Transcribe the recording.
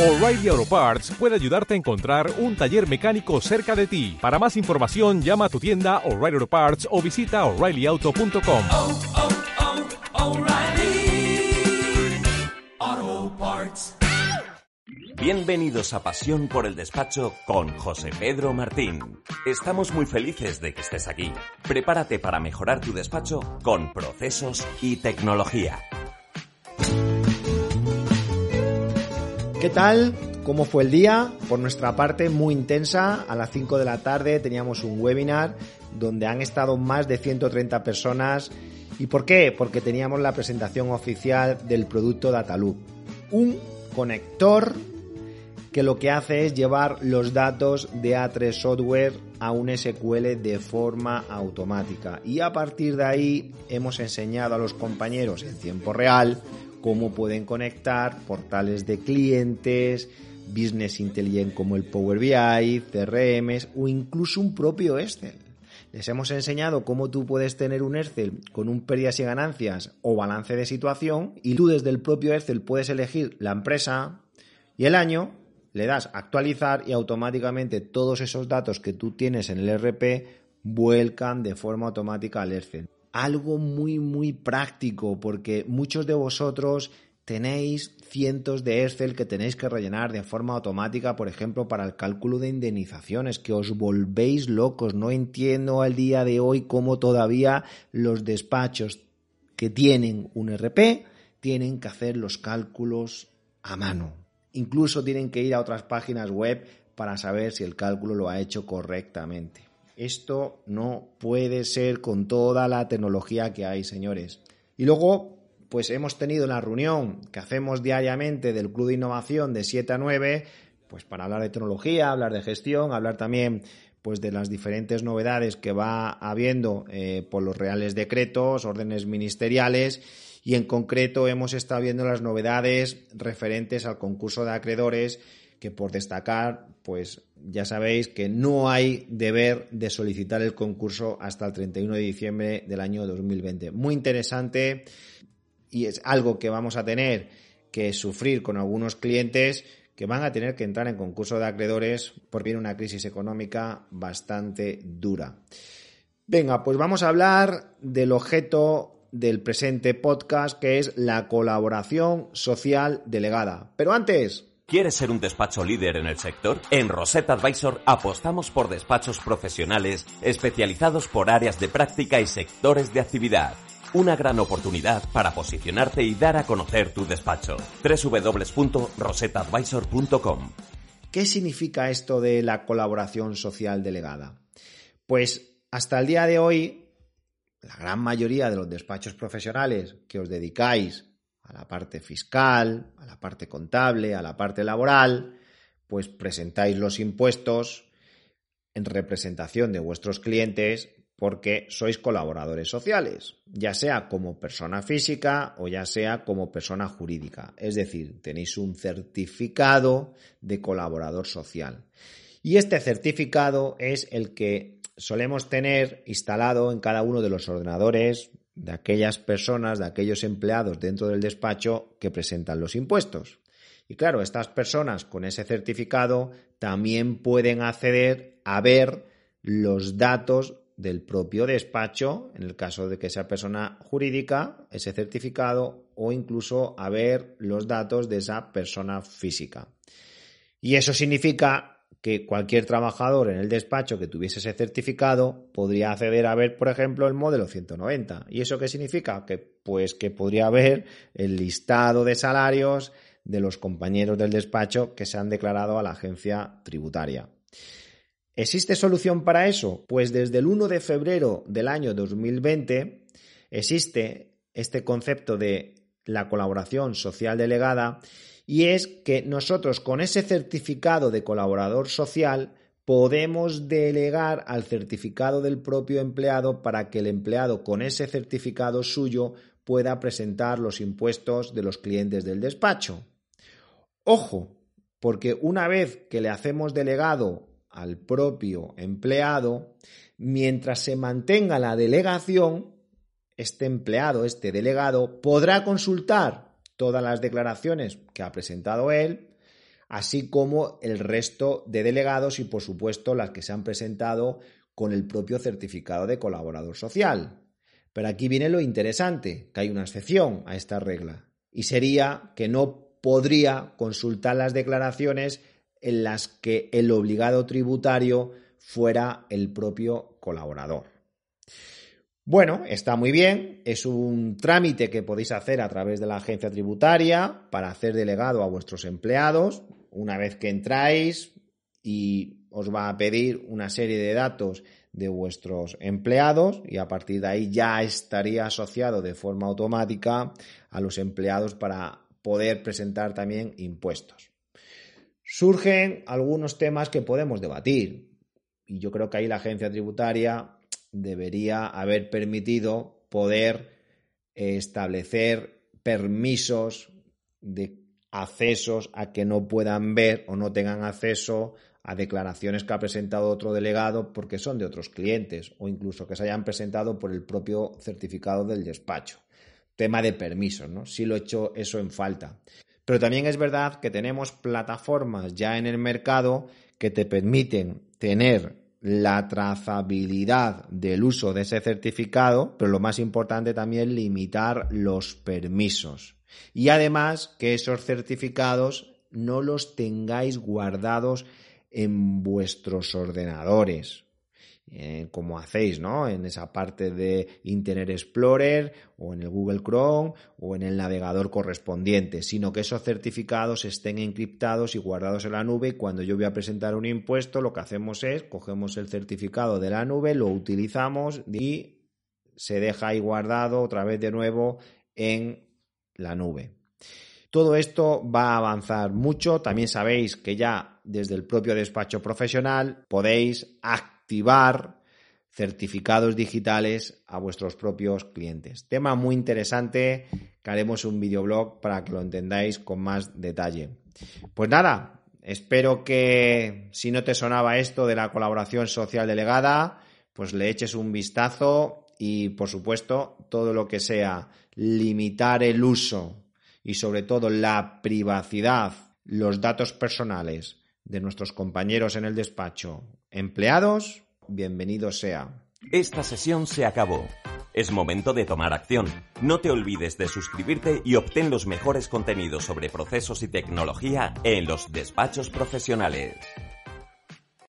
O'Reilly Auto Parts puede ayudarte a encontrar un taller mecánico cerca de ti. Para más información, llama a tu tienda O'Reilly Auto Parts o visita oreillyauto.com. oh, oh, Parts. Bienvenidos a Pasión por el Despacho con José Pedro Martín. Estamos muy felices de que estés aquí. Prepárate para mejorar tu despacho con procesos y tecnología. ¿Qué tal? ¿Cómo fue el día? Por nuestra parte, muy intensa. A las 5 de la tarde teníamos un webinar donde han estado más de 130 personas. ¿Y por qué? Porque teníamos la presentación oficial del producto Dataloop. Un conector que lo que hace es llevar los datos de A3 Software a un SQL de forma automática. Y a partir de ahí hemos enseñado a los compañeros en tiempo real cómo pueden conectar portales de clientes, business intelligent como el Power BI, CRMs o incluso un propio Excel. Les hemos enseñado cómo tú puedes tener un Excel con un pérdidas y ganancias o balance de situación y tú desde el propio Excel puedes elegir la empresa y el año, le das actualizar y automáticamente todos esos datos que tú tienes en el RP vuelcan de forma automática al Excel algo muy muy práctico porque muchos de vosotros tenéis cientos de Excel que tenéis que rellenar de forma automática, por ejemplo, para el cálculo de indemnizaciones, que os volvéis locos. No entiendo al día de hoy cómo todavía los despachos que tienen un RP tienen que hacer los cálculos a mano. Incluso tienen que ir a otras páginas web para saber si el cálculo lo ha hecho correctamente. Esto no puede ser con toda la tecnología que hay, señores. Y luego, pues hemos tenido la reunión que hacemos diariamente del Club de Innovación de 7 a 9, pues para hablar de tecnología, hablar de gestión, hablar también pues de las diferentes novedades que va habiendo eh, por los reales decretos, órdenes ministeriales y en concreto hemos estado viendo las novedades referentes al concurso de acreedores que por destacar, pues ya sabéis que no hay deber de solicitar el concurso hasta el 31 de diciembre del año 2020. Muy interesante y es algo que vamos a tener que sufrir con algunos clientes que van a tener que entrar en concurso de acreedores porque viene una crisis económica bastante dura. Venga, pues vamos a hablar del objeto del presente podcast que es la colaboración social delegada. Pero antes, ¿Quieres ser un despacho líder en el sector? En Rosetta Advisor apostamos por despachos profesionales especializados por áreas de práctica y sectores de actividad. Una gran oportunidad para posicionarte y dar a conocer tu despacho. www.rosettaadvisor.com ¿Qué significa esto de la colaboración social delegada? Pues hasta el día de hoy, la gran mayoría de los despachos profesionales que os dedicáis a la parte fiscal, a la parte contable, a la parte laboral, pues presentáis los impuestos en representación de vuestros clientes porque sois colaboradores sociales, ya sea como persona física o ya sea como persona jurídica. Es decir, tenéis un certificado de colaborador social. Y este certificado es el que solemos tener instalado en cada uno de los ordenadores de aquellas personas, de aquellos empleados dentro del despacho que presentan los impuestos. Y claro, estas personas con ese certificado también pueden acceder a ver los datos del propio despacho, en el caso de que sea persona jurídica, ese certificado, o incluso a ver los datos de esa persona física. Y eso significa que cualquier trabajador en el despacho que tuviese ese certificado podría acceder a ver, por ejemplo, el modelo 190. ¿Y eso qué significa? Que pues que podría ver el listado de salarios de los compañeros del despacho que se han declarado a la agencia tributaria. ¿Existe solución para eso? Pues desde el 1 de febrero del año 2020 existe este concepto de la colaboración social delegada y es que nosotros con ese certificado de colaborador social podemos delegar al certificado del propio empleado para que el empleado con ese certificado suyo pueda presentar los impuestos de los clientes del despacho. Ojo, porque una vez que le hacemos delegado al propio empleado, mientras se mantenga la delegación, este empleado, este delegado, podrá consultar todas las declaraciones que ha presentado él, así como el resto de delegados y, por supuesto, las que se han presentado con el propio certificado de colaborador social. Pero aquí viene lo interesante, que hay una excepción a esta regla, y sería que no podría consultar las declaraciones en las que el obligado tributario fuera el propio colaborador. Bueno, está muy bien, es un trámite que podéis hacer a través de la agencia tributaria para hacer delegado a vuestros empleados. Una vez que entráis y os va a pedir una serie de datos de vuestros empleados y a partir de ahí ya estaría asociado de forma automática a los empleados para poder presentar también impuestos. Surgen algunos temas que podemos debatir y yo creo que ahí la agencia tributaria debería haber permitido poder establecer permisos de accesos a que no puedan ver o no tengan acceso a declaraciones que ha presentado otro delegado porque son de otros clientes o incluso que se hayan presentado por el propio certificado del despacho. Tema de permisos, ¿no? Sí lo he hecho eso en falta. Pero también es verdad que tenemos plataformas ya en el mercado que te permiten tener la trazabilidad del uso de ese certificado, pero lo más importante también limitar los permisos. Y además que esos certificados no los tengáis guardados en vuestros ordenadores. Como hacéis, ¿no? En esa parte de Internet Explorer o en el Google Chrome o en el navegador correspondiente, sino que esos certificados estén encriptados y guardados en la nube y cuando yo voy a presentar un impuesto lo que hacemos es cogemos el certificado de la nube, lo utilizamos y se deja ahí guardado otra vez de nuevo en la nube. Todo esto va a avanzar mucho. También sabéis que ya desde el propio despacho profesional podéis activar certificados digitales a vuestros propios clientes. Tema muy interesante que haremos un videoblog para que lo entendáis con más detalle. Pues nada, espero que si no te sonaba esto de la colaboración social delegada, pues le eches un vistazo y por supuesto todo lo que sea limitar el uso y sobre todo la privacidad, los datos personales de nuestros compañeros en el despacho, empleados, bienvenido sea. Esta sesión se acabó. Es momento de tomar acción. No te olvides de suscribirte y obtén los mejores contenidos sobre procesos y tecnología en los despachos profesionales.